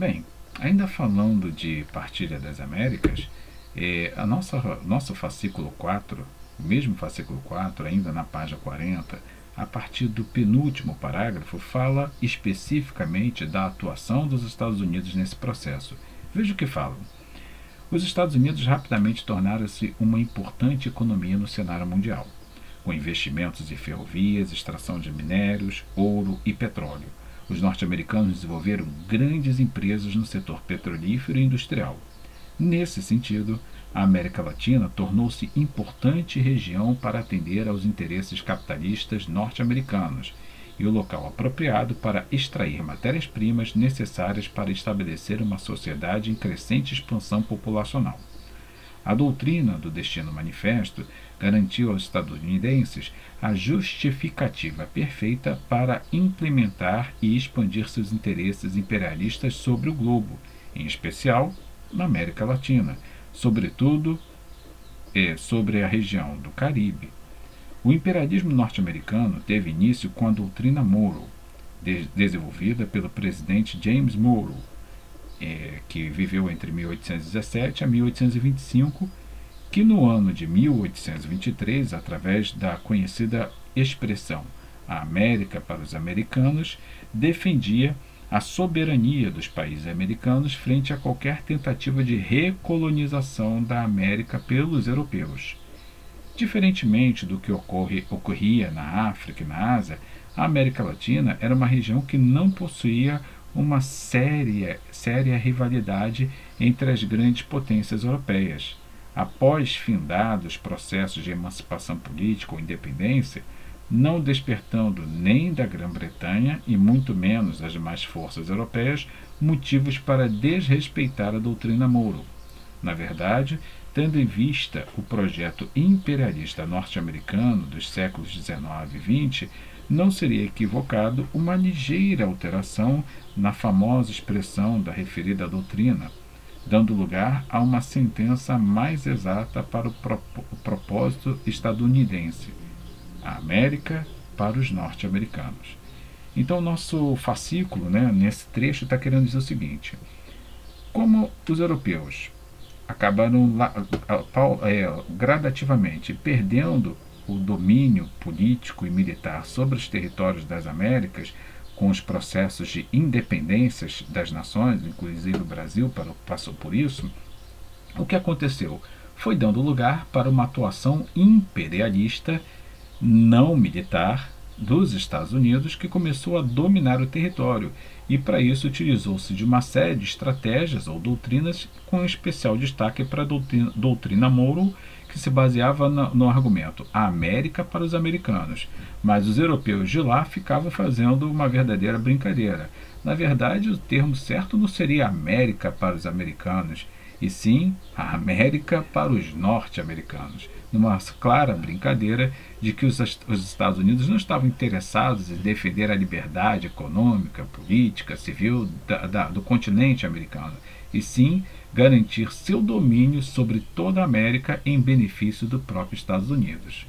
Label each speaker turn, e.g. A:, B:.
A: Bem, ainda falando de Partilha das Américas, é, a nossa, nosso fascículo 4, o mesmo fascículo 4, ainda na página 40, a partir do penúltimo parágrafo, fala especificamente da atuação dos Estados Unidos nesse processo. Veja o que falam. Os Estados Unidos rapidamente tornaram-se uma importante economia no cenário mundial, com investimentos em ferrovias, extração de minérios, ouro e petróleo. Os norte-americanos desenvolveram grandes empresas no setor petrolífero e industrial. Nesse sentido, a América Latina tornou-se importante região para atender aos interesses capitalistas norte-americanos e o local apropriado para extrair matérias-primas necessárias para estabelecer uma sociedade em crescente expansão populacional. A doutrina do Destino Manifesto garantiu aos estadunidenses a justificativa perfeita para implementar e expandir seus interesses imperialistas sobre o globo, em especial na América Latina, sobretudo é, sobre a região do Caribe, o imperialismo norte-americano teve início com a doutrina Monroe, de desenvolvida pelo presidente James Monroe, é, que viveu entre 1817 a 1825, que no ano de 1823, através da conhecida expressão a América para os americanos, defendia a soberania dos países americanos frente a qualquer tentativa de recolonização da América pelos europeus. Diferentemente do que ocorre, ocorria na África e na Ásia, a América Latina era uma região que não possuía uma séria, séria rivalidade entre as grandes potências europeias. Após findados processos de emancipação política ou independência, não despertando nem da Grã-Bretanha e muito menos das demais forças europeias motivos para desrespeitar a doutrina Monroe. Na verdade, tendo em vista o projeto imperialista norte-americano dos séculos XIX e XX, não seria equivocado uma ligeira alteração na famosa expressão da referida doutrina, dando lugar a uma sentença mais exata para o, propósito estadunidense: a América para os norte-americanos. Então, nosso fascículo, né, nesse trecho, está querendo dizer o seguinte: como os europeus acabaram é, gradativamente perdendo o domínio político e militar sobre os territórios das Américas, com os processos de independências das nações, inclusive o Brasil passou por isso, o que aconteceu? Foi dando lugar para uma atuação imperialista não militar dos Estados Unidos que começou a dominar o território e para isso utilizou-se de uma série de estratégias ou doutrinas com especial destaque para a doutrina, doutrina Monroe que se baseava no, no argumento a América para os americanos, mas os europeus de lá ficavam fazendo uma verdadeira brincadeira. Na verdade, o termo certo não seria América para os americanos, e sim a América para os norte-americanos, numa clara brincadeira de que os, os Estados Unidos não estavam interessados em defender a liberdade econômica, política, civil da, da, do continente americano, e sim garantir seu domínio sobre toda a América em benefício do próprio Estados Unidos.